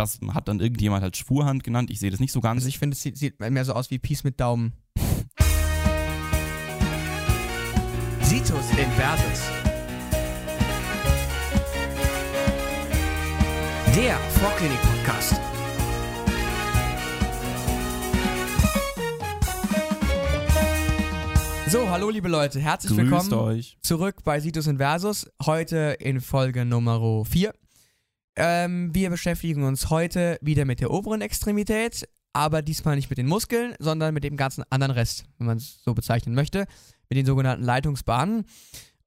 das hat dann irgendjemand halt Schwurhand genannt. Ich sehe das nicht so ganz. Also ich finde, es sieht, sieht mehr so aus wie Peace mit Daumen. Situs Inversus. Der Vorklinik-Podcast. So, hallo liebe Leute, herzlich Grüßt willkommen euch. zurück bei Situs Inversus. Heute in Folge Nummer 4. Ähm, wir beschäftigen uns heute wieder mit der oberen Extremität, aber diesmal nicht mit den Muskeln, sondern mit dem ganzen anderen Rest, wenn man es so bezeichnen möchte, mit den sogenannten Leitungsbahnen.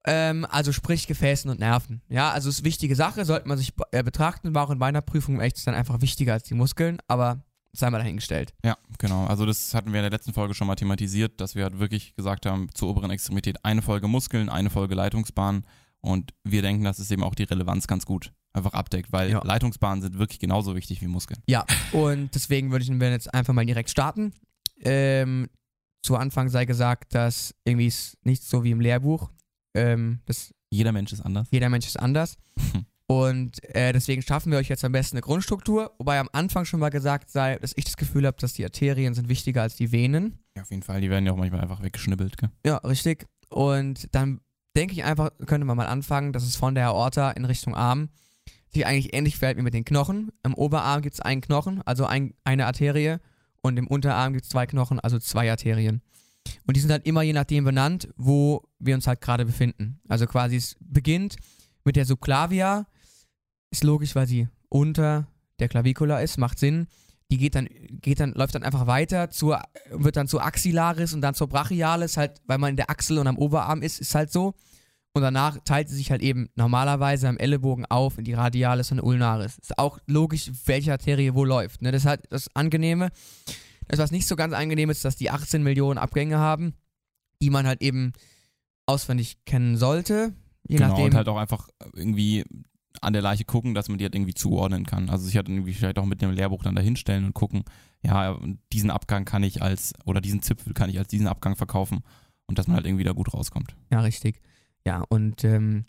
Ähm, also sprich Gefäßen und Nerven. Ja, also ist wichtige Sache, sollte man sich äh, betrachten, war auch in meiner Prüfung echt dann einfach wichtiger als die Muskeln, aber sei mal dahingestellt. Ja, genau. Also das hatten wir in der letzten Folge schon mal thematisiert, dass wir halt wirklich gesagt haben, zur oberen Extremität eine Folge Muskeln, eine Folge Leitungsbahn. Und wir denken, dass es eben auch die Relevanz ganz gut einfach abdeckt, weil Ja. Leitungsbahnen sind wirklich genauso wichtig wie Muskeln. Ja, und deswegen würde ich wir jetzt einfach mal direkt starten. Ähm, zu Anfang sei gesagt, dass irgendwie ist nicht so wie im Lehrbuch. Ähm, das, Jeder Mensch ist anders. jeder Mensch ist anders. Und äh, deswegen schaffen wir euch jetzt am besten eine Grundstruktur, wobei am Anfang schon mal gesagt sei, dass ich das Gefühl habe, dass die Arterien sind wichtiger als die Venen. Ja, auf jeden Fall. Die werden ja auch manchmal einfach weggeschnibbelt. Gell? Ja, richtig. Und dann denke ich einfach, könnte man mal anfangen, dass es von der Aorta in Richtung Arm sich eigentlich ähnlich verhält wie mit den Knochen. Im Oberarm gibt es einen Knochen, also ein, eine Arterie, und im Unterarm gibt es zwei Knochen, also zwei Arterien. Und die sind halt immer je nachdem benannt, wo wir uns halt gerade befinden. Also quasi es beginnt mit der Subclavia, ist logisch, weil sie unter der Clavicula ist, macht Sinn. Die geht dann, geht dann, läuft dann einfach weiter zur, wird dann zur Axillaris und dann zur Brachialis, halt, weil man in der Achsel und am Oberarm ist, ist halt so. Und danach teilt sie sich halt eben normalerweise am Ellenbogen auf in die Radialis und Ulnaris. Ist auch logisch, welche Arterie wo läuft. Ne? Das ist halt das Angenehme. Das, was nicht so ganz angenehm ist, dass die 18 Millionen Abgänge haben, die man halt eben auswendig kennen sollte. Je genau, nachdem. und halt auch einfach irgendwie an der Leiche gucken, dass man die halt irgendwie zuordnen kann. Also sich halt irgendwie vielleicht auch mit dem Lehrbuch dann dahinstellen und gucken, ja, diesen Abgang kann ich als, oder diesen Zipfel kann ich als diesen Abgang verkaufen und dass man halt irgendwie da gut rauskommt. Ja, richtig. Ja, und ähm,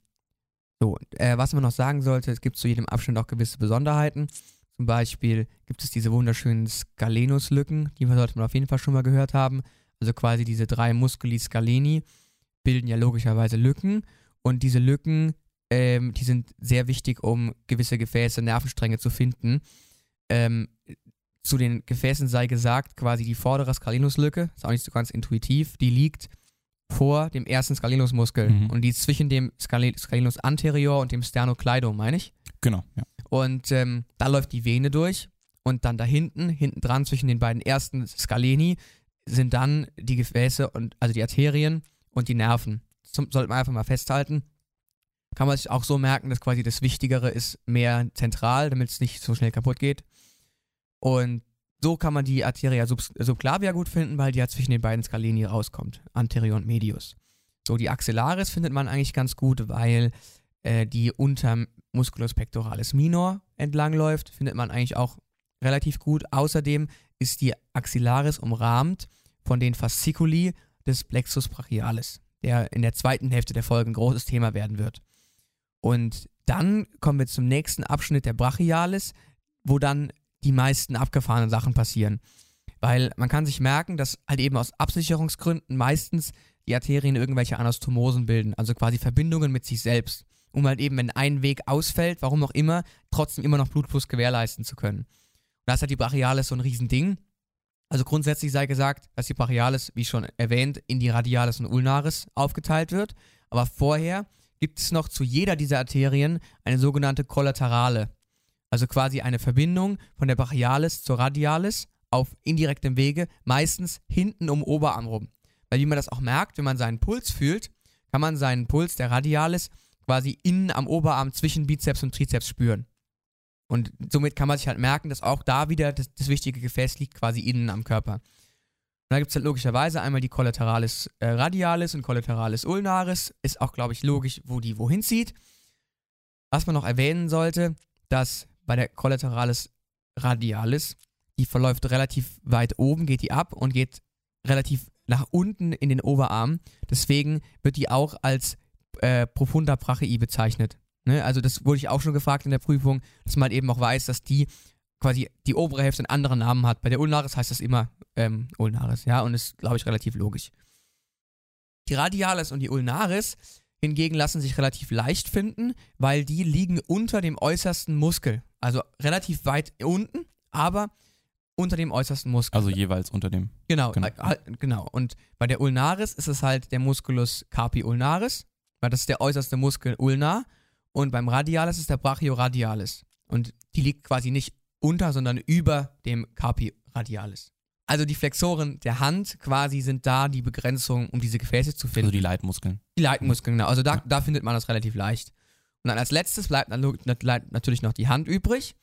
so, äh, was man noch sagen sollte, es gibt zu jedem Abschnitt auch gewisse Besonderheiten. Zum Beispiel gibt es diese wunderschönen Scalenus-Lücken, die sollte man auf jeden Fall schon mal gehört haben. Also quasi diese drei Musculi scaleni bilden ja logischerweise Lücken. Und diese Lücken, ähm, die sind sehr wichtig, um gewisse Gefäße, Nervenstränge zu finden. Ähm, zu den Gefäßen sei gesagt, quasi die vordere Scalenus-Lücke, ist auch nicht so ganz intuitiv, die liegt vor dem ersten Scalenus-Muskel. Mhm. Und die ist zwischen dem Scale- Scalenus anterior und dem Sternocleidomaum, meine ich. Genau, ja. Und ähm, da läuft die Vene durch. Und dann da hinten, hinten dran zwischen den beiden ersten Scaleni, sind dann die Gefäße und also die Arterien und die Nerven. Zum, sollte man einfach mal festhalten. Kann man sich auch so merken, dass quasi das Wichtigere ist mehr zentral, damit es nicht so schnell kaputt geht. Und so kann man die Arteria sub subclavia gut finden, weil die ja zwischen den beiden Scaleni rauskommt, anterior und medius. So, die Axillaris findet man eigentlich ganz gut, weil äh, die unterm Musculus pectoralis minor entlangläuft, findet man eigentlich auch relativ gut. Außerdem ist die Axillaris umrahmt von den Fasciculi des Plexus brachialis, der in der zweiten Hälfte der Folge ein großes Thema werden wird. Und dann kommen wir zum nächsten Abschnitt der Brachialis, wo dann die meisten abgefahrenen Sachen passieren. Weil man kann sich merken, dass halt eben aus Absicherungsgründen meistens die Arterien irgendwelche Anastomosen bilden, also quasi Verbindungen mit sich selbst, um halt eben, wenn ein Weg ausfällt, warum auch immer, trotzdem immer noch Blutfluss gewährleisten zu können. Und da ist halt die Brachialis so ein Riesending. Also grundsätzlich sei gesagt, dass die Brachialis, wie schon erwähnt, in die Radialis und Ulnaris aufgeteilt wird. Aber vorher gibt es noch zu jeder dieser Arterien eine sogenannte Kollaterale. Also quasi eine Verbindung von der Brachialis zur Radialis auf indirektem Wege, meistens hinten um Oberarm rum. Weil wie man das auch merkt, wenn man seinen Puls fühlt, kann man seinen Puls der Radialis quasi innen am Oberarm zwischen Bizeps und Trizeps spüren. Und somit kann man sich halt merken, dass auch da wieder das, das wichtige Gefäß liegt quasi innen am Körper. Und da gibt es halt logischerweise einmal die Collateralis äh, radialis und Collateralis ulnaris. Ist auch, glaube ich, logisch, wo die wohin zieht. Was man noch erwähnen sollte, dass bei der Collateralis radialis, die verläuft relativ weit oben, geht die ab und geht relativ nach unten in den Oberarm. Deswegen wird die auch als äh, profunda brachii bezeichnet. Ne? Also das wurde ich auch schon gefragt in der Prüfung, dass man eben auch weiß, dass die quasi die obere Hälfte einen anderen Namen hat. Bei der Ulnaris heißt das immer ähm, Ulnaris, ja, und ist, glaube ich, relativ logisch. Die Radialis und die Ulnaris hingegen lassen sich relativ leicht finden, weil die liegen unter dem äußersten Muskel. Also relativ weit unten, aber unter dem äußersten Muskel. Also jeweils unter dem. Genau, Genau. äh, halt, genau. Und bei der Ulnaris ist es halt der Musculus carpi ulnaris, weil das ist der äußerste Muskel ulnar. Und beim Radialis ist der brachioradialis. Und die liegt quasi nicht unter, sondern über dem carpi radialis. Also die Flexoren der Hand quasi sind da die Begrenzung, um diese Gefäße zu finden. Also die Leitmuskeln. Die Leitmuskeln, genau. Also da, Ja. da findet man das relativ leicht. Und dann als letztes bleibt nat- nat- natürlich noch die Hand übrig.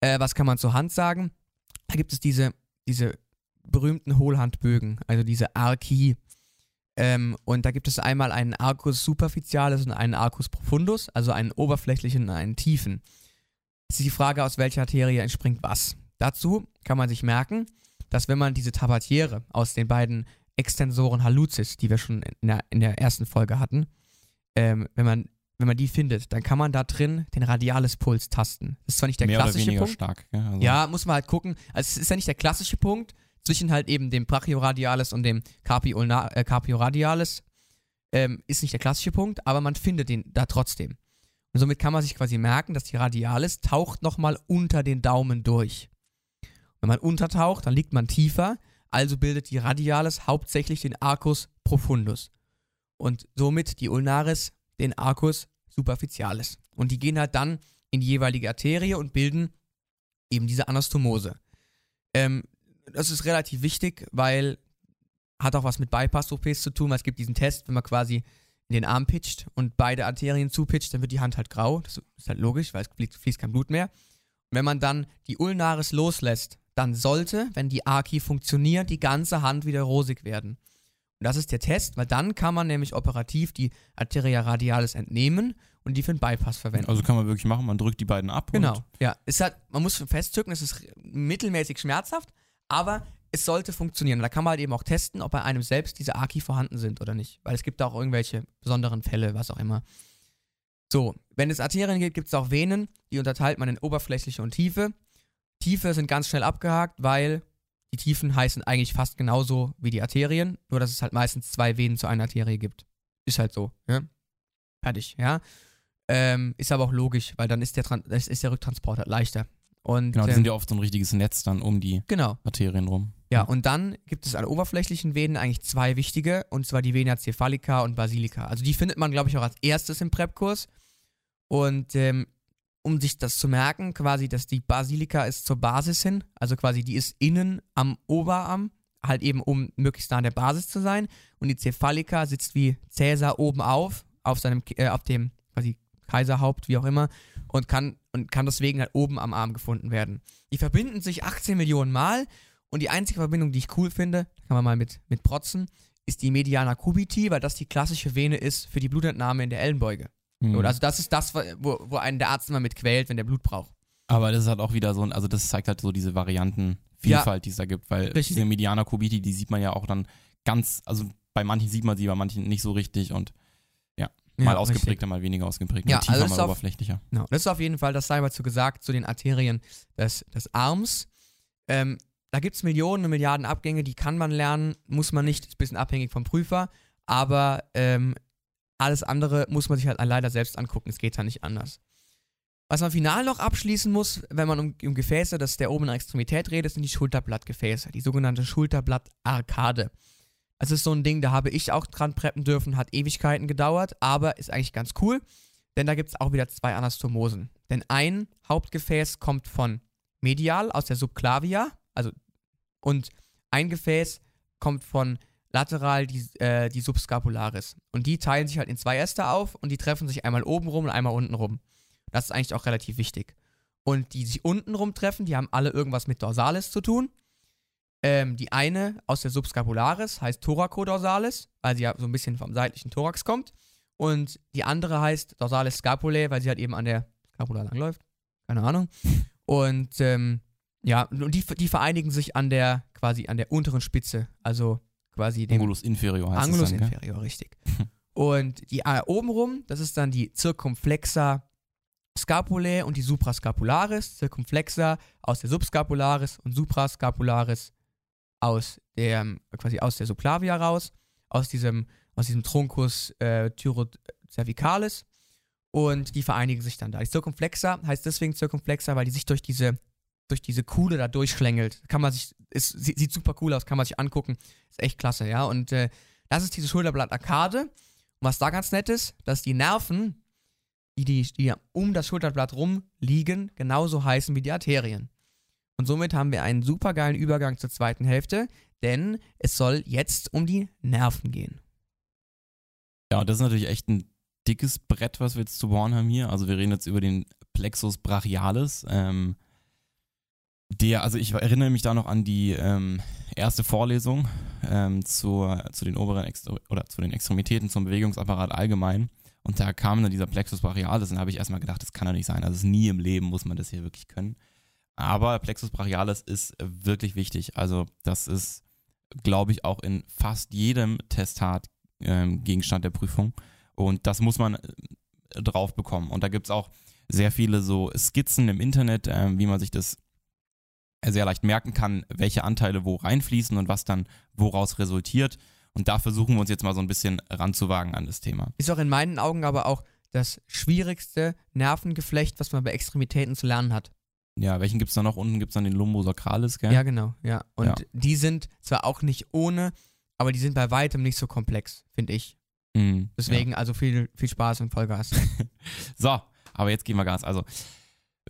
Äh, was kann man zur Hand sagen? Da gibt es diese, diese berühmten Hohlhandbögen, also diese Archi. Ähm, und da gibt es einmal einen Arcus superficialis und einen Arcus profundus, also einen oberflächlichen und einen tiefen. Jetzt ist die Frage, aus welcher Arterie entspringt was. Dazu kann man sich merken, dass wenn man diese Tabatiere aus den beiden Extensoren hallucis, die wir schon in der, in der ersten Folge hatten, ähm, wenn, man, wenn man die findet, dann kann man da drin den Radialispuls tasten. Das ist zwar nicht der Mehr oder klassische weniger Punkt. stark. Gell? Also Ja, muss man halt gucken. Also es ist ja nicht der klassische Punkt zwischen halt eben dem Brachioradialis und dem äh, Carpioradialis. Ähm, ist nicht der klassische Punkt, aber man findet den da trotzdem. Und somit kann man sich quasi merken, dass die Radialis taucht nochmal unter den Daumen durch. Wenn man untertaucht, dann liegt man tiefer, also bildet die Radialis hauptsächlich den Arcus profundus. Und somit die Ulnaris den Arcus superficialis. Und die gehen halt dann in die jeweilige Arterie und bilden eben diese Anastomose. Ähm, das ist relativ wichtig, weil hat auch was mit Bypass-OPs zu tun, weil es gibt diesen Test, wenn man quasi in den Arm pitcht und beide Arterien zupitcht, dann wird die Hand halt grau. Das ist halt logisch, weil es fließt, kein Blut mehr. Und wenn man dann die Ulnaris loslässt, dann sollte, wenn die Archi funktioniert, die ganze Hand wieder rosig werden. Und das ist der Test, weil dann kann man nämlich operativ die Arteria radialis entnehmen und die für den Bypass verwenden. Also kann man wirklich machen, man drückt die beiden ab. Genau, Und ja. Es hat, man muss festzücken, es ist mittelmäßig schmerzhaft, aber es sollte funktionieren. Da kann man halt eben auch testen, ob bei einem selbst diese Aki vorhanden sind oder nicht. Weil es gibt da auch irgendwelche besonderen Fälle, was auch immer. So, wenn es Arterien gibt, gibt es auch Venen. Die unterteilt man in oberflächliche und tiefe. Tiefe sind ganz schnell abgehakt, weil die Tiefen heißen eigentlich fast genauso wie die Arterien, nur dass es halt meistens zwei Venen zu einer Arterie gibt. Ist halt so, ja. Fertig, ja. Ähm, ist aber auch logisch, weil dann ist der, Tran ist der Rücktransport halt leichter. Und, Genau, die ähm, sind ja oft so ein richtiges Netz dann um die genau. Arterien rum. Ja, und dann gibt es an oberflächlichen Venen eigentlich zwei wichtige, und zwar die Vena cephalica und basilica. Also die findet man, glaube ich, auch als erstes im Prep-Kurs. Und ähm, um sich das zu merken, quasi, dass die Basilica ist zur Basis hin, also quasi die ist innen am Oberarm, halt eben um möglichst nah an der Basis zu sein. Und die Cephalica sitzt wie Cäsar oben auf, auf seinem, äh, auf dem quasi Kaiserhaupt, wie auch immer, und kann, und kann deswegen halt oben am Arm gefunden werden. Die verbinden sich 18 Millionen Mal und die einzige Verbindung, die ich cool finde, kann man mal mit, mit protzen, ist die Mediana cubiti, weil das die klassische Vene ist für die Blutentnahme in der Ellenbeuge. Mhm. Oder also das ist das, wo, wo einen der Arzt immer mit quält, wenn der Blut braucht. Aber das ist halt auch wieder so ein, also das zeigt halt so diese Variantenvielfalt, die es da gibt, weil Richtig. diese Mediana Kubiti, die sieht man ja auch dann ganz, also bei manchen sieht man sie, bei manchen nicht so richtig und mal ausgeprägter, mal weniger ausgeprägt, Ja, mal tiefer, also mal auf- oberflächlicher. Genau, das ist auf jeden Fall, das sei mal zu gesagt, zu den Arterien des, des Arms. Ähm, da gibt es Millionen und Milliarden Abgänge, die kann man lernen, muss man nicht, ist ein bisschen abhängig vom Prüfer, aber ähm, alles andere muss man sich halt leider selbst angucken, es geht ja nicht anders. Was man final noch abschließen muss, wenn man um, um Gefäße das der oberen Extremität redet, sind die Schulterblattgefäße, die sogenannte Schulterblattarkade. Das ist so ein Ding, da habe ich auch dran preppen dürfen, hat Ewigkeiten gedauert, aber ist eigentlich ganz cool, denn da gibt es auch wieder zwei Anastomosen. Denn ein Hauptgefäß kommt von medial aus der Subclavia, also und ein Gefäß kommt von lateral die, äh, die Subscapularis. Und die teilen sich halt in zwei Äste auf und die treffen sich einmal oben rum und einmal unten rum. Das ist eigentlich auch relativ wichtig. Und die sich unten rum treffen, die haben alle irgendwas mit Dorsalis zu tun. Ähm, die eine aus der Subscapularis heißt Thoracodorsalis, weil sie ja so ein bisschen vom seitlichen Thorax kommt. Und die andere heißt Dorsalis Scapulae, weil sie halt eben an der Scapula langläuft. Keine Ahnung. Und ähm, ja, und die, die vereinigen sich an der, quasi an der unteren Spitze, also quasi dem Angulus inferior heißt Angulus es dann, gell? inferior, richtig. Und die äh, obenrum, das ist dann die Circumflexa Scapulae und die Suprascapularis, Circumflexa aus der Subscapularis und Suprascapularis aus der, quasi aus der Subclavia raus, aus diesem, aus diesem Truncus äh, tyrocervicalis und die vereinigen sich dann da. Die Circumflexa heißt deswegen Circumflexa, weil die sich durch diese, durch diese Kuhle da durchschlängelt. Kann man sich, ist, sieht, sieht super cool aus, kann man sich angucken. Ist echt klasse, ja. Und äh, das ist diese Schulterblattarkade. Und was da ganz nett ist, dass die Nerven, die, die, die um das Schulterblatt rum liegen, genauso heißen wie die Arterien. Und somit haben wir einen super geilen Übergang zur zweiten Hälfte, denn es soll jetzt um die Nerven gehen. Ja, und das ist natürlich echt ein dickes Brett, was wir jetzt zu bohren haben hier. Also wir reden jetzt über den Plexus brachialis. Ähm, der, also ich erinnere mich da noch an die ähm, erste Vorlesung ähm, zur, zu den oberen Extre oder zu den Extremitäten zum Bewegungsapparat allgemein. Und da kam dann dieser Plexus brachialis und da habe ich erstmal gedacht, das kann doch nicht sein. Also nie im Leben muss man das hier wirklich können. Aber Plexus brachialis ist wirklich wichtig. Also das ist, glaube ich, auch in fast jedem Testat ähm, Gegenstand der Prüfung. Und das muss man äh, drauf bekommen. Und da gibt es auch sehr viele so Skizzen im Internet, äh, wie man sich das sehr leicht merken kann, welche Anteile wo reinfließen und was dann woraus resultiert. Und da versuchen wir uns jetzt mal so ein bisschen ranzuwagen an das Thema. Ist auch in meinen Augen aber auch das schwierigste Nervengeflecht, was man bei Extremitäten zu lernen hat. Ja, welchen gibt es da noch? Unten gibt es dann den Lumbosacralis, gell? Ja, genau, ja. Und Ja. die sind zwar auch nicht ohne, aber die sind bei weitem nicht so komplex, finde ich. Mhm, Deswegen also viel, viel Spaß und Vollgas. Ja. So, aber jetzt gehen wir Gas. Also,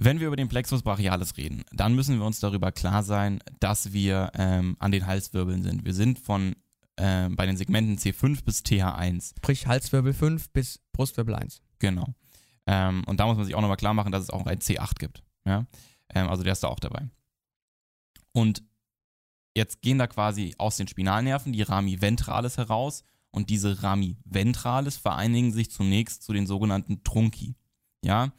wenn wir über den Plexus brachialis reden, dann müssen wir uns darüber klar sein, dass wir ähm, an den Halswirbeln sind. Wir sind von ähm, bei den Segmenten C5 bis TH1. Sprich Halswirbel 5 bis Brustwirbel 1. Genau. Ähm, und da muss man sich auch nochmal klar machen, dass es auch ein C8 gibt. Ja? Ähm, also der ist da auch dabei. Und jetzt gehen da quasi aus den Spinalnerven die Rami ventralis heraus und diese Rami ventralis vereinigen sich zunächst zu den sogenannten Trunci. Ja?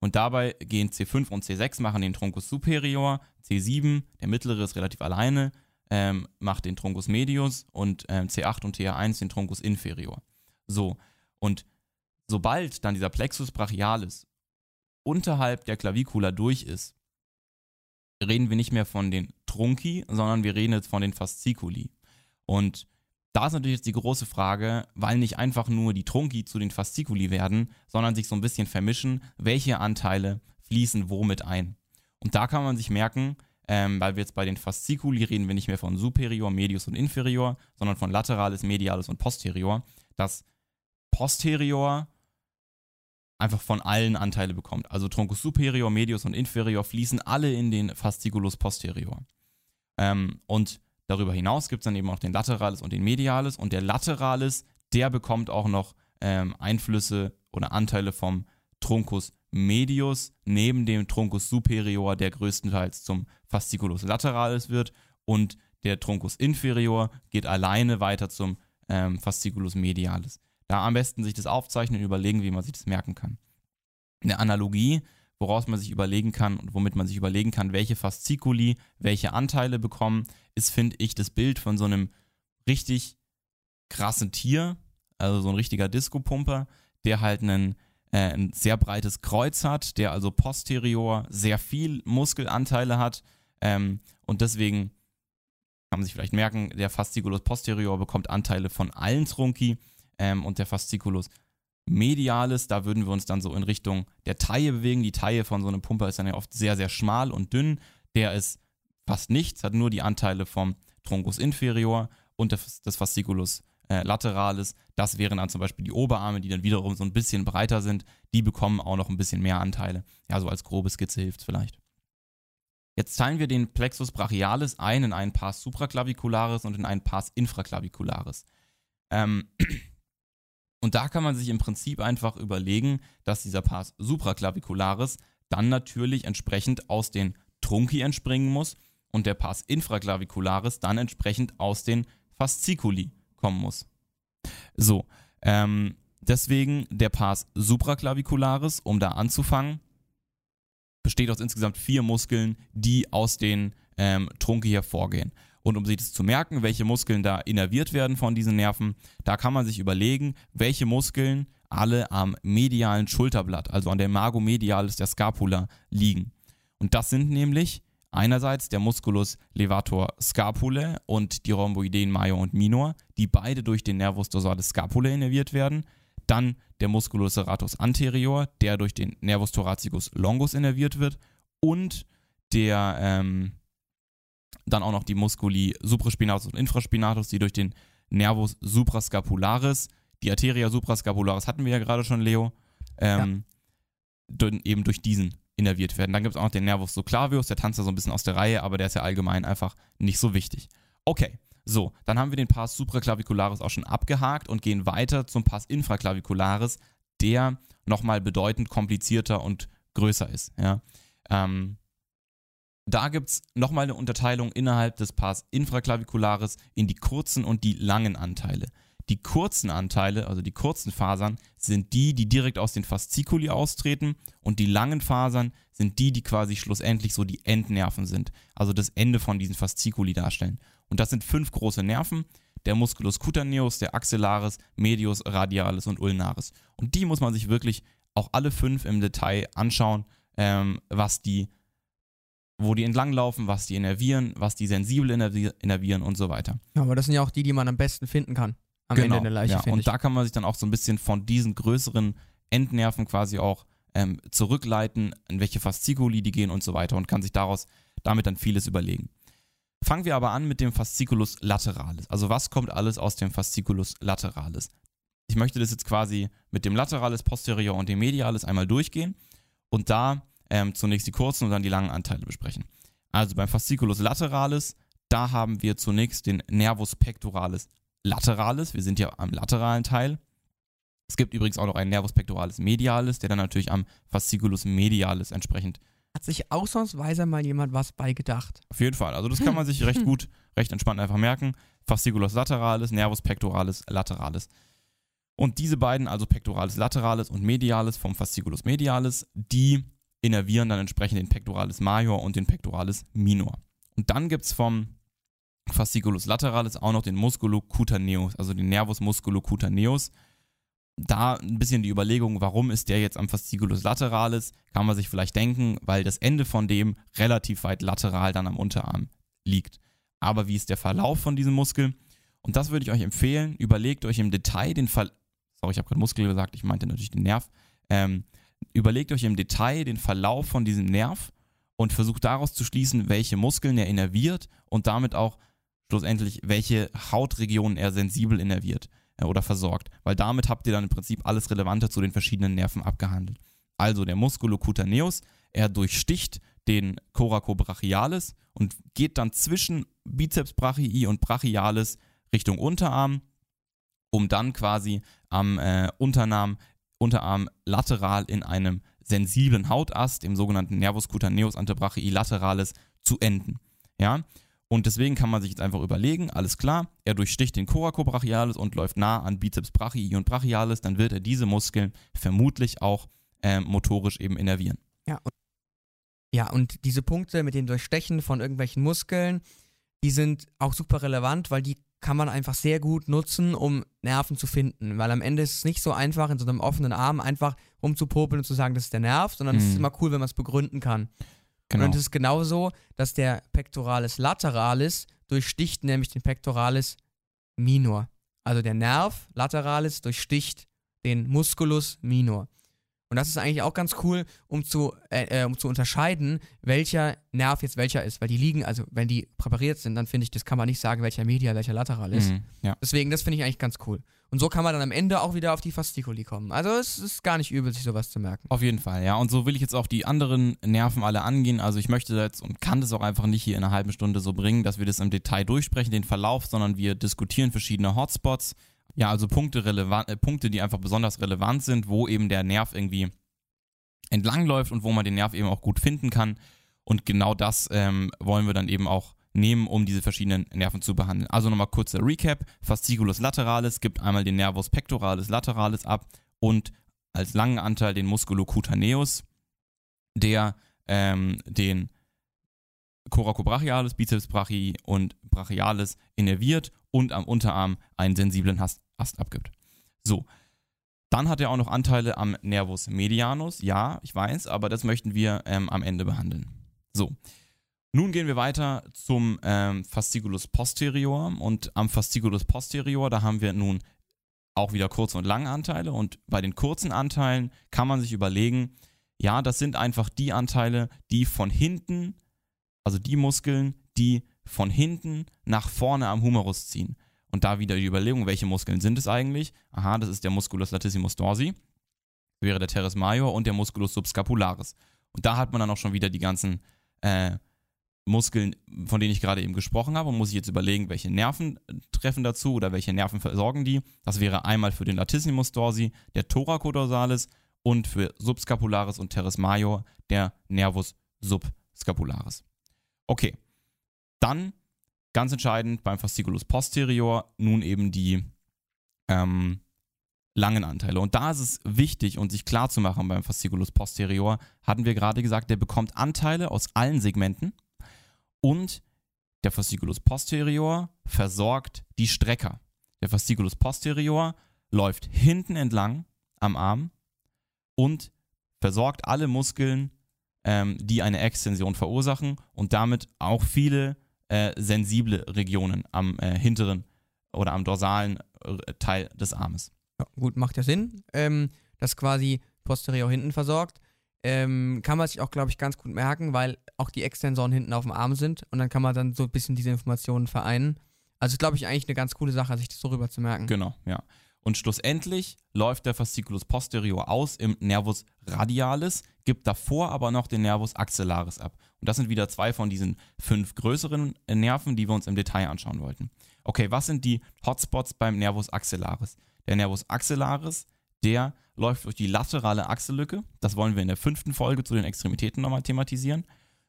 Und dabei gehen C5 und C6 machen den Truncus superior, C7, der mittlere ist relativ alleine, ähm, macht den Truncus medius und ähm, C8 und TH1 den Truncus inferior. So, und sobald dann dieser Plexus brachialis unterhalb der Clavicula durch ist, reden wir nicht mehr von den Trunci, sondern wir reden jetzt von den Fasciculi. Und da ist natürlich jetzt die große Frage, weil nicht einfach nur die Trunci zu den Fasciculi werden, sondern sich so ein bisschen vermischen, welche Anteile fließen womit ein. Und da kann man sich merken, ähm, weil wir jetzt bei den Fasciculi reden wir nicht mehr von superior, medius und inferior, sondern von lateralis, medialis und posterior, dass posterior einfach von allen Anteile bekommt. Also Truncus superior, medius und inferior fließen alle in den Fasciculus posterior. Ähm, und darüber hinaus gibt es dann eben auch den lateralis und den medialis. Und der lateralis, der bekommt auch noch ähm, Einflüsse oder Anteile vom Truncus medius neben dem Truncus superior, der größtenteils zum Fasciculus lateralis wird. Und der Truncus inferior geht alleine weiter zum ähm, Fasciculus medialis. Da am besten sich das aufzeichnen und überlegen, wie man sich das merken kann. Eine Analogie, woraus man sich überlegen kann und womit man sich überlegen kann, welche Faszikuli welche Anteile bekommen, ist, finde ich, das Bild von so einem richtig krassen Tier, also so ein richtiger Disco-Pumper, der halt einen, äh, ein sehr breites Kreuz hat, der also posterior sehr viel Muskelanteile hat ähm, und deswegen kann man sich vielleicht merken, der Fasciculus posterior bekommt Anteile von allen Trunci ähm, und der Fasciculus medialis, da würden wir uns dann so in Richtung der Taille bewegen. Die Taille von so einem Pumper ist dann ja oft sehr, sehr schmal und dünn. Der ist fast nichts, hat nur die Anteile vom Truncus inferior und des, Fasciculus äh, lateralis. Das wären dann zum Beispiel die Oberarme, die dann wiederum so ein bisschen breiter sind. Die bekommen auch noch ein bisschen mehr Anteile. Ja, so als grobe Skizze hilft es vielleicht. Jetzt teilen wir den Plexus brachialis ein in einen Pars supraclavicularis und in einen Pars infraclavicularis. Ähm, und da kann man sich im Prinzip einfach überlegen, dass dieser Pars supraclavicularis dann natürlich entsprechend aus den Trunci entspringen muss und der Pars infraclavicularis dann entsprechend aus den Fasciculi kommen muss. So, ähm, deswegen der Pars supraclavicularis, um da anzufangen, besteht aus insgesamt vier Muskeln, die aus den ähm, Trunci hervorgehen. Und um sich das zu merken, welche Muskeln da innerviert werden von diesen Nerven, da kann man sich überlegen, welche Muskeln alle am medialen Schulterblatt, also an der Mago medialis der Scapula liegen. Und das sind nämlich einerseits der Musculus levator scapulae und die Rhomboideen major und minor, die beide durch den Nervus dorsalis scapulae innerviert werden. Dann der Musculus serratus anterior, der durch den Nervus thoracicus longus innerviert wird. Und der, ähm, dann auch noch die Musculi supraspinatus und infraspinatus, die durch den Nervus suprascapularis, die Arteria suprascapularis hatten wir ja gerade schon, Leo, ähm, ja. eben durch diesen innerviert werden. Dann gibt es auch noch den Nervus subclavius, der tanzt ja so ein bisschen aus der Reihe, aber der ist ja allgemein einfach nicht so wichtig. Okay, so, dann haben wir den Pars supraclavicularis auch schon abgehakt und gehen weiter zum Pars infraclavicularis, der nochmal bedeutend komplizierter und größer ist. Ja. Ähm, da gibt es nochmal eine Unterteilung innerhalb des Pars infraclavicularis in die kurzen und die langen Anteile. Die kurzen Anteile, also die kurzen Fasern, sind die, die direkt aus den Faszikuli austreten und die langen Fasern sind die, die quasi schlussendlich so die Endnerven sind, also das Ende von diesen Faszikuli darstellen. Und das sind fünf große Nerven, der Musculus cutaneus, der Axillaris, Medius, Radialis und Ulnaris. Und die muss man sich wirklich auch alle fünf im Detail anschauen, ähm, was die, wo die entlanglaufen, was die innervieren, was die sensibel innervieren und so weiter. Ja, aber das sind ja auch die, die man am besten finden kann am genau, Ende der Leiche. Ja, und ich. da kann man sich dann auch so ein bisschen von diesen größeren Endnerven quasi auch ähm, zurückleiten, in welche Faszikuli die gehen und so weiter und kann sich daraus damit dann vieles überlegen. Fangen wir aber an mit dem Fasciculus lateralis. Also was kommt alles aus dem Fasciculus lateralis? Ich möchte das jetzt quasi mit dem Lateralis posterior und dem Medialis einmal durchgehen und da ähm, zunächst die kurzen und dann die langen Anteile besprechen. Also beim Fasciculus lateralis, da haben wir zunächst den Nervus pectoralis lateralis. Wir sind ja am lateralen Teil. Es gibt übrigens auch noch einen Nervus pectoralis medialis, der dann natürlich am Fasciculus medialis entsprechend. Hat sich ausnahmsweise mal jemand was beigedacht? Auf jeden Fall. Also das kann man sich recht gut, recht entspannt einfach merken. Fasciculus lateralis, Nervus pectoralis lateralis. Und diese beiden, also pectoralis lateralis und medialis vom Fasciculus medialis, die innervieren dann entsprechend den pectoralis major und den pectoralis minor. Und dann gibt es vom Fasciculus lateralis auch noch den Musculocutaneus, also den Nervus musculocutaneus. Da ein bisschen die Überlegung, warum ist der jetzt am Fasciculus lateralis, kann man sich vielleicht denken, weil das Ende von dem relativ weit lateral dann am Unterarm liegt. Aber wie ist der Verlauf von diesem Muskel? Und das würde ich euch empfehlen. Überlegt euch im Detail den Verlauf. Sorry, ich habe gerade Muskel gesagt, ich meinte natürlich den Nerv. Ähm, überlegt euch im Detail den Verlauf von diesem Nerv und versucht daraus zu schließen, welche Muskeln er innerviert und damit auch schlussendlich, welche Hautregionen er sensibel innerviert äh, oder versorgt. Weil damit habt ihr dann im Prinzip alles Relevante zu den verschiedenen Nerven abgehandelt. Also der Musculocutaneus, er durchsticht den Coracobrachialis und geht dann zwischen Bizeps brachii und Brachialis Richtung Unterarm, um dann quasi am äh, Unterarm, Unterarm lateral in einem sensiblen Hautast, dem sogenannten Nervus cutaneus antebrachii lateralis, zu enden. Ja, und deswegen kann man sich jetzt einfach überlegen, alles klar, er durchsticht den Coracobrachialis und läuft nah an Bizeps brachii und brachialis, dann wird er diese Muskeln vermutlich auch äh, motorisch eben innervieren. Ja und, ja, und diese Punkte mit dem Durchstechen von irgendwelchen Muskeln, die sind auch super relevant, weil die kann man einfach sehr gut nutzen, um Nerven zu finden. Weil am Ende ist es nicht so einfach, in so einem offenen Arm einfach rumzupopeln und zu sagen, das ist der Nerv, sondern mhm. es ist mhm. immer cool, wenn man es begründen kann. Genau. Und es ist genauso, dass der Pectoralis lateralis durchsticht nämlich den Pectoralis minor. Also der Nerv lateralis durchsticht den Musculus minor. Und das ist eigentlich auch ganz cool, um zu, äh, äh, um zu unterscheiden, welcher Nerv jetzt welcher ist. Weil die liegen, also wenn die präpariert sind, dann finde ich, das kann man nicht sagen, welcher Medial, welcher Lateral ist. Mhm, ja. Deswegen, das finde ich eigentlich ganz cool. Und so kann man dann am Ende auch wieder auf die Fastikuli kommen. Also es ist gar nicht übel, sich sowas zu merken. Auf jeden Fall, ja. Und so will ich jetzt auch die anderen Nerven alle angehen. Also ich möchte jetzt und kann das auch einfach nicht hier in einer halben Stunde so bringen, dass wir das im Detail durchsprechen, den Verlauf, sondern wir diskutieren verschiedene Hotspots ja, also Punkte, relevant, äh, Punkte, die einfach besonders relevant sind, wo eben der Nerv irgendwie entlangläuft und wo man den Nerv eben auch gut finden kann. Und genau das ähm, wollen wir dann eben auch nehmen, um diese verschiedenen Nerven zu behandeln. Also nochmal kurzer Recap. Fasciculus lateralis gibt einmal den Nervus pectoralis lateralis ab und als langen Anteil den Musculocutaneus, der ähm, den Coracobrachialis, Biceps brachii und brachialis innerviert und am Unterarm einen sensiblen Ast abgibt. So, Dann hat er auch noch Anteile am Nervus medianus. Ja, ich weiß, aber das möchten wir ähm, am Ende behandeln. So. Nun gehen wir weiter zum ähm, Fasciculus posterior und am Fasciculus posterior, da haben wir nun auch wieder kurze und lange Anteile und bei den kurzen Anteilen kann man sich überlegen, ja, das sind einfach die Anteile, die von hinten, also die Muskeln, die von hinten nach vorne am Humerus ziehen. Und da wieder die Überlegung, welche Muskeln sind es eigentlich? Aha, das ist der Musculus latissimus dorsi, wäre der Teres major und der Musculus subscapularis. Und da hat man dann auch schon wieder die ganzen äh, Muskeln, von denen ich gerade eben gesprochen habe, und muss ich jetzt überlegen, welche Nerven treffen dazu oder welche Nerven versorgen die. Das wäre einmal für den Latissimus dorsi der Thoracodorsalis und für Subscapularis und Teres major der Nervus subscapularis. Okay, dann ganz entscheidend beim Fasciculus posterior nun eben die ähm, langen Anteile. Und da ist es wichtig und sich klar zu machen beim Fasciculus posterior, hatten wir gerade gesagt, der bekommt Anteile aus allen Segmenten und der Fasciculus posterior versorgt die Strecker. Der Fasciculus posterior läuft hinten entlang am Arm und versorgt alle Muskeln, ähm, die eine Extension verursachen und damit auch viele äh, sensible Regionen am äh, hinteren oder am dorsalen äh, Teil des Armes. Ja, gut, macht ja Sinn, ähm, dass quasi posterior hinten versorgt. Ähm, kann man sich auch, glaube ich, ganz gut merken, weil auch die Extensoren hinten auf dem Arm sind und dann kann man dann so ein bisschen diese Informationen vereinen. Also glaube ich eigentlich eine ganz coole Sache, sich das so rüber zu merken. Genau, ja. Und schlussendlich läuft der Fasciculus posterior aus im Nervus radialis, gibt davor aber noch den Nervus axillaris ab. Und das sind wieder zwei von diesen fünf größeren Nerven, die wir uns im Detail anschauen wollten. Okay, was sind die Hotspots beim Nervus axillaris? Der Nervus axillaris, der läuft durch die laterale Achsellücke. Das wollen wir in der fünften Folge zu den Extremitäten nochmal thematisieren.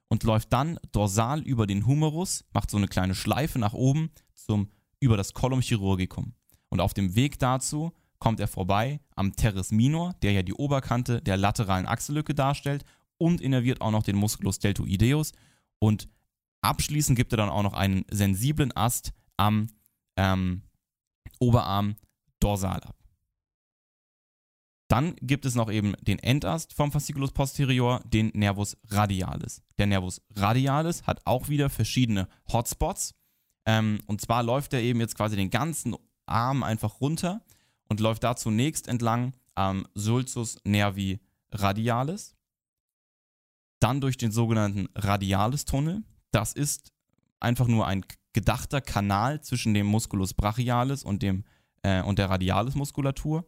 Und läuft dann dorsal über den Humerus, macht so eine kleine Schleife nach oben zum, über das Column chirurgicum. Und auf dem Weg dazu kommt er vorbei am Teres minor, der ja die Oberkante der lateralen Achsellücke darstellt und innerviert auch noch den Musculus deltoideus. Und abschließend gibt er dann auch noch einen sensiblen Ast am ähm, Oberarm dorsal ab. Dann gibt es noch eben den Endast vom Fasciculus posterior, den Nervus radialis. Der Nervus radialis hat auch wieder verschiedene Hotspots. Ähm, und zwar läuft er eben jetzt quasi den ganzen Arm einfach runter und läuft da zunächst entlang am Sulcus nervi radialis, dann durch den sogenannten Radialis-Tunnel. Das ist einfach nur ein gedachter Kanal zwischen dem Musculus brachialis und, dem, äh, und der Radialis-Muskulatur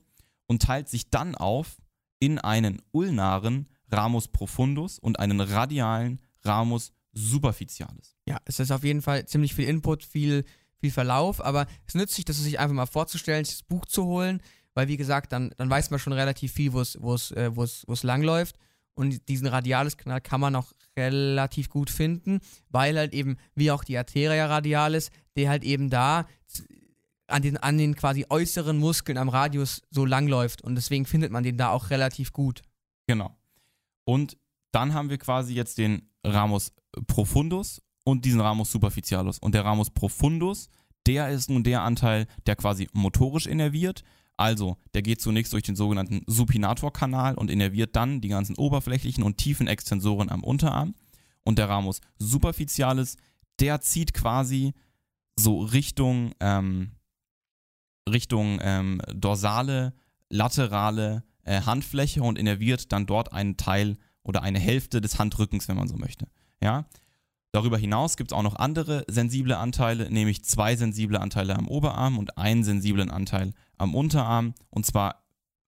und teilt sich dann auf in einen ulnaren Ramus profundus und einen radialen Ramus superficialis. Ja, es ist auf jeden Fall ziemlich viel Input, viel viel Verlauf, aber es nützt sich, das sich einfach mal vorzustellen, sich das Buch zu holen, weil wie gesagt, dann, dann weiß man schon relativ viel, wo es, wo es, äh, wo es, wo es langläuft. Und diesen Radialis-Kanal kann man auch relativ gut finden, weil halt eben, wie auch die Arteria radialis, der halt eben da an den, an den quasi äußeren Muskeln am Radius so langläuft. Und deswegen findet man den da auch relativ gut. Genau. Und dann haben wir quasi jetzt den Ramus profundus und diesen Ramus superficialus. Und der Ramus profundus, der ist nun der Anteil, der quasi motorisch innerviert. Also, der geht zunächst durch den sogenannten Supinatorkanal und innerviert dann die ganzen oberflächlichen und tiefen Extensoren am Unterarm. Und der Ramus superficialis, der zieht quasi so Richtung, ähm, Richtung ähm, dorsale, laterale äh, Handfläche und innerviert dann dort einen Teil oder eine Hälfte des Handrückens, wenn man so möchte. Ja, Darüber hinaus gibt es auch noch andere sensible Anteile, nämlich zwei sensible Anteile am Oberarm und einen sensiblen Anteil am Unterarm. Und zwar,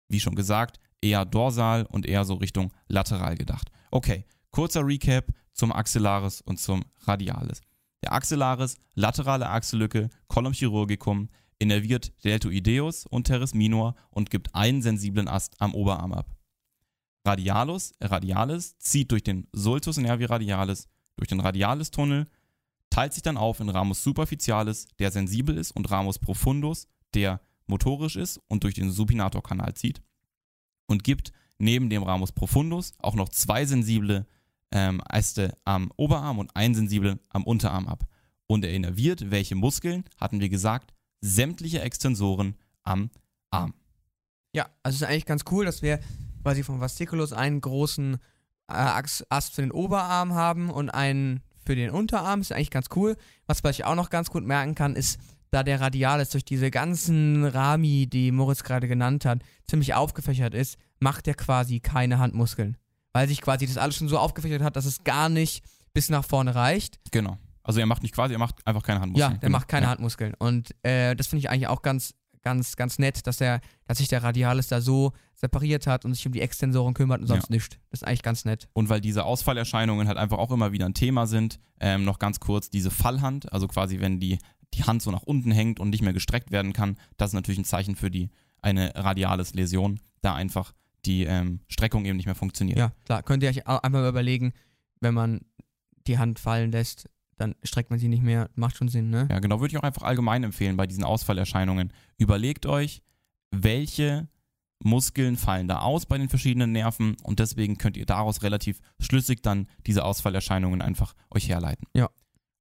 wie schon gesagt, eher dorsal und eher so Richtung lateral gedacht. Okay, kurzer Recap zum Axillaris und zum Radialis. Der Axillaris, laterale Achsellücke, Column chirurgicum, innerviert Deltoideus und Teres minor und gibt einen sensiblen Ast am Oberarm ab. Radialus, Radialis zieht durch den Sulcus nervi radialis durch den Radialis-Tunnel, teilt sich dann auf in Ramus superficialis, der sensibel ist, und Ramus profundus, der motorisch ist und durch den Supinatorkanal zieht und gibt neben dem Ramus profundus auch noch zwei sensible ähm, Äste am Oberarm und einen sensiblen am Unterarm ab. Und er innerviert, welche Muskeln, hatten wir gesagt, sämtliche Extensoren am Arm. Ja, also es ist eigentlich ganz cool, dass wir quasi vom Fasciculus einen großen Ast Ast für den Oberarm haben und einen für den Unterarm. Ist eigentlich ganz cool. Was man sich auch noch ganz gut merken kann, ist, da der Radialis durch diese ganzen Rami, die Moritz gerade genannt hat, ziemlich aufgefächert ist, macht er quasi keine Handmuskeln. Weil sich quasi das alles schon so aufgefächert hat, dass es gar nicht bis nach vorne reicht. Genau. Also er macht nicht quasi, er macht einfach keine Handmuskeln. Ja, der genau. macht keine ja. Handmuskeln. Und äh, das finde ich eigentlich auch ganz, ganz, ganz nett, dass er, dass sich der Radialis da so separiert hat und sich um die Extensoren kümmert und sonst Ja. nichts. Das ist eigentlich ganz nett. Und weil diese Ausfallerscheinungen halt einfach auch immer wieder ein Thema sind, ähm, noch ganz kurz diese Fallhand, also quasi wenn die, die Hand so nach unten hängt und nicht mehr gestreckt werden kann, das ist natürlich ein Zeichen für die eine radiales Läsion, da einfach die ähm, Streckung eben nicht mehr funktioniert. Ja, klar. Könnt ihr euch auch einmal überlegen, wenn man die Hand fallen lässt, dann streckt man sie nicht mehr. Macht schon Sinn, ne? Ja, genau, würde ich auch einfach allgemein empfehlen bei diesen Ausfallerscheinungen. Überlegt euch, welche Muskeln fallen da aus bei den verschiedenen Nerven und deswegen könnt ihr daraus relativ schlüssig dann diese Ausfallerscheinungen einfach euch herleiten. Ja.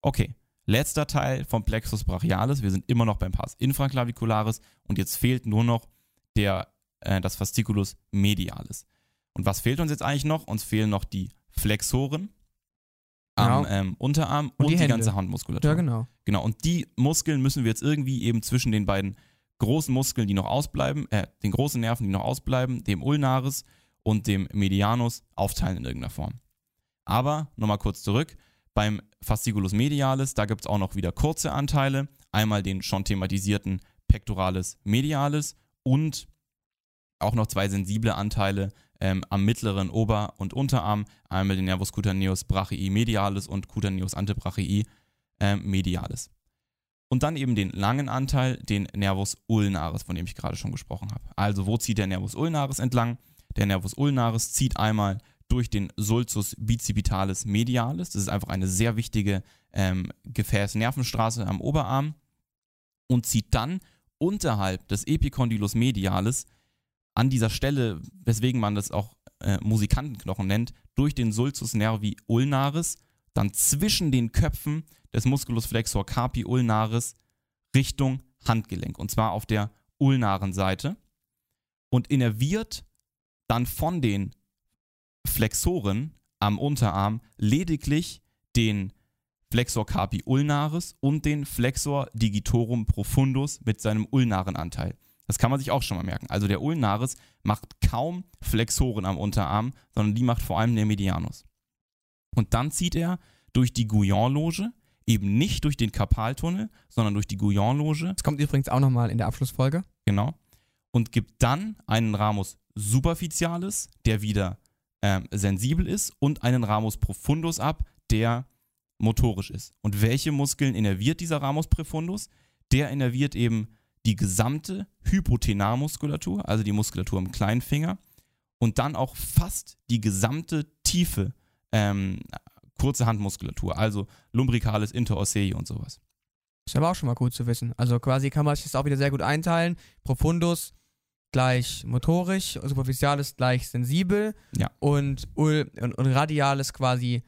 Okay, letzter Teil vom Plexus brachialis. Wir sind immer noch beim Pars infraclavicularis und jetzt fehlt nur noch der, äh, das Fasciculus medialis. Und was fehlt uns jetzt eigentlich noch? Uns fehlen noch die Flexoren am Genau. ähm, Unterarm und, die die, Hände. ganze Handmuskulatur. Ja, genau. Genau, und die Muskeln müssen wir jetzt irgendwie eben zwischen den beiden großen Muskeln, die noch ausbleiben, äh, den großen Nerven, die noch ausbleiben, dem Ulnaris und dem Medianus aufteilen in irgendeiner Form. Aber nochmal kurz zurück. Beim Fasciculus medialis, da gibt es auch noch wieder kurze Anteile. Einmal den schon thematisierten Pectoralis medialis und auch noch zwei sensible Anteile ähm, am mittleren Ober- und Unterarm. Einmal den Nervus cutaneus brachii medialis und cutaneus antebrachii ähm, medialis. Und dann eben den langen Anteil, den Nervus ulnaris, von dem ich gerade schon gesprochen habe. Also wo zieht der Nervus ulnaris entlang? Der Nervus ulnaris zieht einmal durch den Sulcus bicipitalis medialis. Das ist einfach eine sehr wichtige ähm, Gefäßnervenstraße am Oberarm und zieht dann unterhalb des Epicondylus medialis an dieser Stelle, weswegen man das auch äh, Musikantenknochen nennt, durch den Sulcus nervi ulnaris, dann zwischen den Köpfen des Musculus flexor carpi ulnaris Richtung Handgelenk und zwar auf der ulnaren Seite und innerviert dann von den Flexoren am Unterarm lediglich den Flexor carpi ulnaris und den Flexor digitorum profundus mit seinem ulnaren Anteil. Das kann man sich auch schon mal merken. Also der Ulnaris macht kaum Flexoren am Unterarm, sondern die macht vor allem der Medianus. Und dann zieht er durch die Guyon-Loge, eben nicht durch den Karpaltunnel, sondern durch die Guyon-Loge, Das kommt übrigens auch nochmal in der Abschlussfolge. genau, und gibt dann einen Ramus superficialis, der wieder ähm, sensibel ist, und einen Ramus profundus ab, der motorisch ist. Und welche Muskeln innerviert dieser Ramus profundus? Der innerviert eben die gesamte Hypotenarmuskulatur, also die Muskulatur im kleinen Finger, und dann auch fast die gesamte tiefe ähm, kurze Handmuskulatur, also Lumbricalis, Interossei und sowas. Ist aber auch schon mal gut zu wissen. Also quasi kann man sich das auch wieder sehr gut einteilen. Profundus gleich motorisch, superficialis gleich sensibel Ja. und, und, und radialis quasi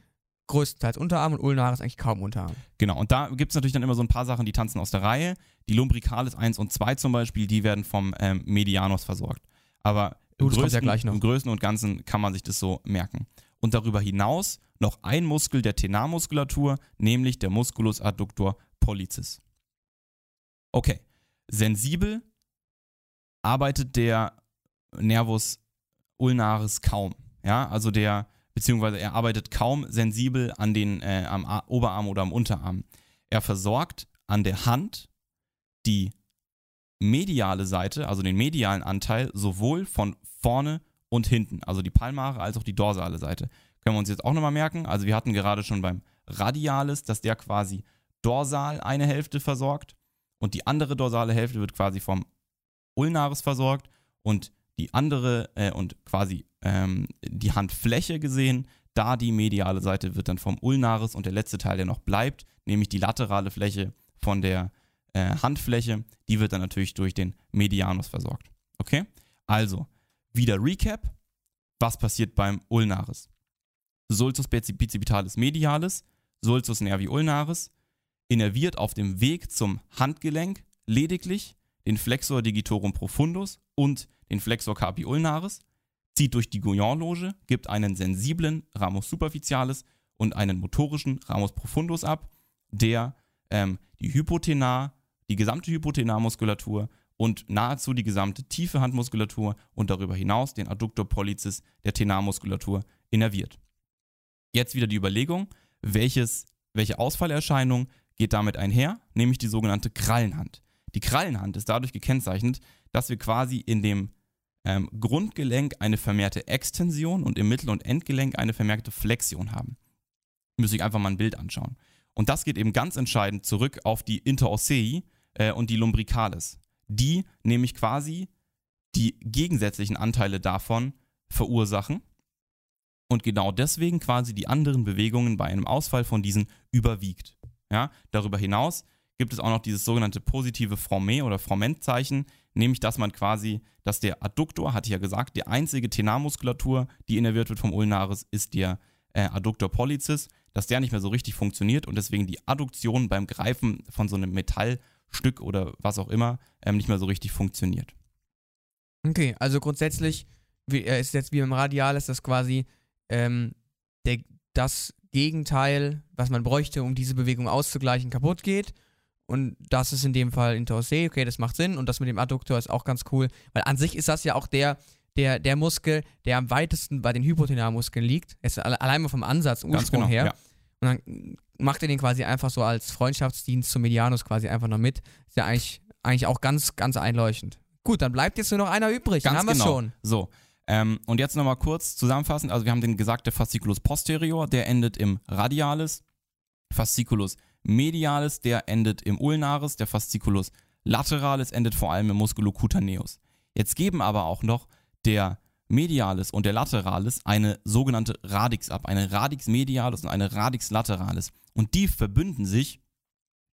größtenteils Unterarm und ulnaris eigentlich kaum Unterarm. Genau, und da gibt es natürlich dann immer so ein paar Sachen, die tanzen aus der Reihe. Die Lumbricalis 1 und 2 zum Beispiel, die werden vom ähm, Medianus versorgt. Aber im Oh, ja größten, noch. im Größten und Ganzen kann man sich das so merken. Und darüber hinaus noch ein Muskel der Tenarmuskulatur, nämlich der Musculus adductor pollicis. Okay, sensibel arbeitet der Nervus ulnaris kaum. Ja, also der, beziehungsweise er arbeitet kaum sensibel an den, äh, am A Oberarm oder am Unterarm. Er versorgt an der Hand die mediale Seite, also den medialen Anteil, sowohl von vorne und hinten, also die palmare als auch die dorsale Seite. Können wir uns jetzt auch nochmal merken. Also wir hatten gerade schon beim Radialis, dass der quasi dorsal eine Hälfte versorgt und die andere dorsale Hälfte wird quasi vom Ulnaris versorgt und die andere äh, und quasi ähm, die Handfläche gesehen, da die mediale Seite wird dann vom Ulnaris und der letzte Teil, der noch bleibt, nämlich die laterale Fläche von der äh, Handfläche, die wird dann natürlich durch den Medianus versorgt. Okay? Also, wieder Recap. Was passiert beim Ulnaris? Sulcus bicipitalis medialis, Sulcus nervi ulnaris, innerviert auf dem Weg zum Handgelenk lediglich den Flexor digitorum profundus und den Flexor carpi ulnaris, zieht durch die Guyon-Loge, gibt einen sensiblen Ramus superficialis und einen motorischen Ramus profundus ab, der ähm, die Hypotenar, die gesamte Hypotenarmuskulatur und nahezu die gesamte tiefe Handmuskulatur und darüber hinaus den Adductor pollicis der Tenarmuskulatur innerviert. Jetzt wieder die Überlegung, welches, welche Ausfallerscheinung geht damit einher, nämlich die sogenannte Krallenhand. Die Krallenhand ist dadurch gekennzeichnet, dass wir quasi in dem ähm, Grundgelenk eine vermehrte Extension und im Mittel- und Endgelenk eine vermehrte Flexion haben. Müsste ich einfach mal ein Bild anschauen. Und das geht eben ganz entscheidend zurück auf die Interossei äh, und die Lumbricalis, die nämlich quasi die gegensätzlichen Anteile davon verursachen und genau deswegen quasi die anderen Bewegungen bei einem Ausfall von diesen überwiegt. Ja, darüber hinaus gibt es auch noch dieses sogenannte positive Fromet oder Fromentzeichen, nämlich dass man quasi, dass der Adduktor, hatte ich ja gesagt, die einzige Tenarmuskulatur, die innerviert wird vom Ulnaris, ist der äh, Adductor pollicis, dass der nicht mehr so richtig funktioniert und deswegen die Adduktion beim Greifen von so einem Metallstück oder was auch immer ähm, nicht mehr so richtig funktioniert. Okay, also grundsätzlich wie, äh, ist jetzt wie beim Radial, ist das quasi ähm, der, das Gegenteil, was man bräuchte, um diese Bewegung auszugleichen, kaputt geht. Und das ist in dem Fall Interosé, okay, das macht Sinn. Und das mit dem Adduktor ist auch ganz cool, weil an sich ist das ja auch der, der, der Muskel, der am weitesten bei den Hypotenarmuskeln liegt. Ist allein mal vom Ansatz, Ursprung genau, her. Ja. Und dann macht er den quasi einfach so als Freundschaftsdienst zum Medianus quasi einfach noch mit. Ist ja eigentlich, eigentlich auch ganz, ganz einleuchtend. Gut, dann bleibt jetzt nur noch einer übrig. Ganz dann haben genau. wir schon. So. Ähm, und jetzt nochmal kurz zusammenfassend. Also wir haben den gesagt, der Fasciculus posterior, der endet im Radialis. Fasciculus medialis, der endet im Ulnaris. Der Fasciculus lateralis endet vor allem im Musculocutaneus. Jetzt geben aber auch noch der Medialis und der Lateralis eine sogenannte Radix ab. Eine Radix medialis und eine Radix lateralis. Und die verbünden sich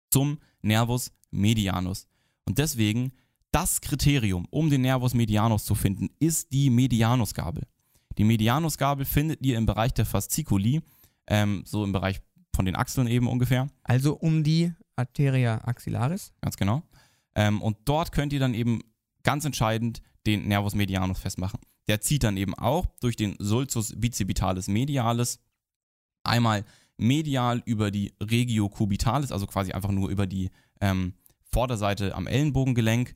zum Nervus medianus. Und deswegen das Kriterium, um den Nervus medianus zu finden, ist die Medianusgabel. Die Medianusgabel findet ihr im Bereich der Fasciculi, ähm, so im Bereich von den Achseln eben ungefähr. Also um die Arteria axillaris. Ganz genau. Ähm, und dort könnt ihr dann eben ganz entscheidend den Nervus medianus festmachen. Der zieht dann eben auch durch den Sulcus bicipitalis medialis einmal medial über die Regio cubitalis, also quasi einfach nur über die ähm, Vorderseite am Ellenbogengelenk,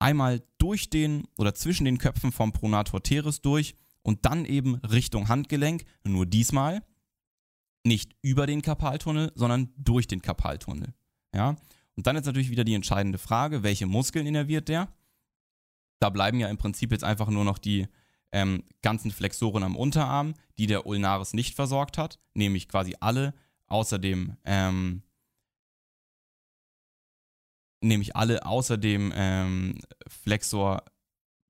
einmal durch den oder zwischen den Köpfen vom Pronator teres durch und dann eben Richtung Handgelenk, nur diesmal nicht über den Karpaltunnel, sondern durch den Karpaltunnel. Ja? Und dann ist natürlich wieder die entscheidende Frage, welche Muskeln innerviert der? Da bleiben ja im Prinzip jetzt einfach nur noch die ähm, ganzen Flexoren am Unterarm, die der Ulnaris nicht versorgt hat, nämlich quasi alle, außer dem ähm, nämlich alle außer dem ähm, Flexor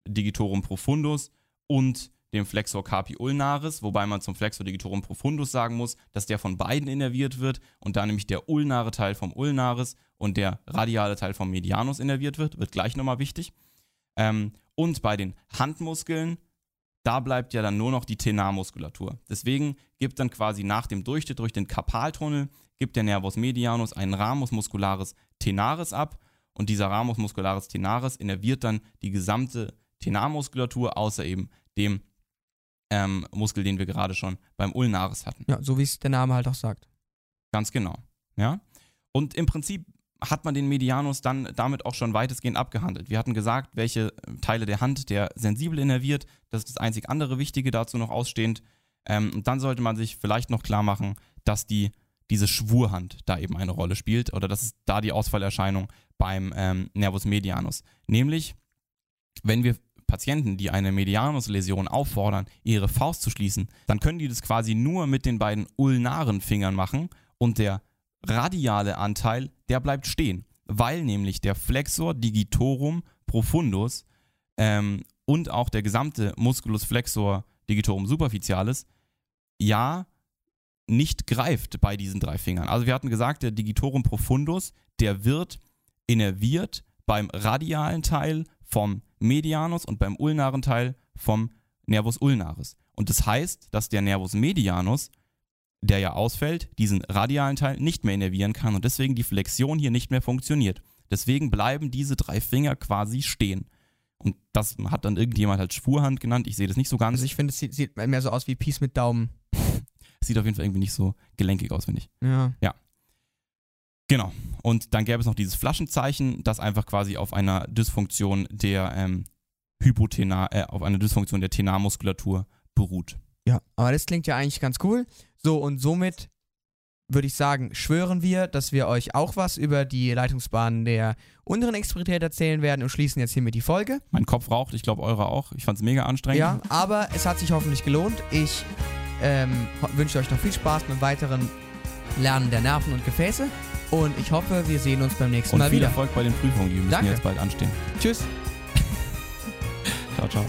digitorum profundus und dem Flexor carpi ulnaris, wobei man zum Flexor digitorum profundus sagen muss, dass der von beiden innerviert wird und da nämlich der ulnare Teil vom Ulnaris und der radiale Teil vom Medianus innerviert wird, wird gleich nochmal wichtig. Ähm, und bei den Handmuskeln, da bleibt ja dann nur noch die Tenarmuskulatur. Deswegen gibt dann quasi nach dem Durchschnitt durch den Karpaltunnel gibt der Nervus medianus einen Ramus muscularis tenaris ab und dieser Ramus muscularis tenaris innerviert dann die gesamte Tenarmuskulatur, außer eben dem ähm, Muskel, den wir gerade schon beim Ulnaris hatten. Ja, so wie es der Name halt auch sagt. Ganz genau. Ja. Und im Prinzip hat man den Medianus dann damit auch schon weitestgehend abgehandelt. Wir hatten gesagt, welche Teile der Hand der sensibel innerviert. Das ist das einzig andere Wichtige dazu noch ausstehend. Ähm, und dann sollte man sich vielleicht noch klar machen, dass die diese Schwurhand da eben eine Rolle spielt oder das ist da die Ausfallerscheinung beim ähm, Nervus medianus. Nämlich, wenn wir Patienten, die eine Medianusläsion auffordern, ihre Faust zu schließen, dann können die das quasi nur mit den beiden ulnaren Fingern machen und der radiale Anteil, der bleibt stehen, weil nämlich der Flexor digitorum profundus ähm, und auch der gesamte Musculus flexor digitorum superficialis ja nicht greift bei diesen drei Fingern. Also wir hatten gesagt, der Digitorum profundus, der wird innerviert beim radialen Teil vom Medianus und beim ulnaren Teil vom Nervus ulnaris. Und das heißt, dass der Nervus medianus, der ja ausfällt, diesen radialen Teil nicht mehr innervieren kann und deswegen die Flexion hier nicht mehr funktioniert. Deswegen bleiben diese drei Finger quasi stehen. Und das hat dann irgendjemand als Schwurhand genannt. Ich sehe das nicht so ganz. Also ich finde, es sieht, sieht mehr so aus wie Peace mit Daumen. Sieht auf jeden Fall irgendwie nicht so gelenkig aus, finde ich. Ja. Genau. Und dann gäbe es noch dieses Flaschenzeichen, das einfach quasi auf einer Dysfunktion der ähm, Hypotenar, äh, auf einer Dysfunktion der Tenarmuskulatur beruht. Ja, aber das klingt ja eigentlich ganz cool. So, und somit würde ich sagen, schwören wir, dass wir euch auch was über die Leitungsbahnen der unteren Extremität erzählen werden und schließen jetzt hiermit die Folge. Mein Kopf raucht, ich glaube eure auch. Ich fand es mega anstrengend. Ja, aber es hat sich hoffentlich gelohnt. Ich ähm, wünsche euch noch viel Spaß beim weiteren Lernen der Nerven und Gefäße und ich hoffe, wir sehen uns beim nächsten Und Mal viel wieder. Erfolg bei den Prüfungen, die müssen Danke. jetzt bald anstehen. Tschüss. Ciao, ciao.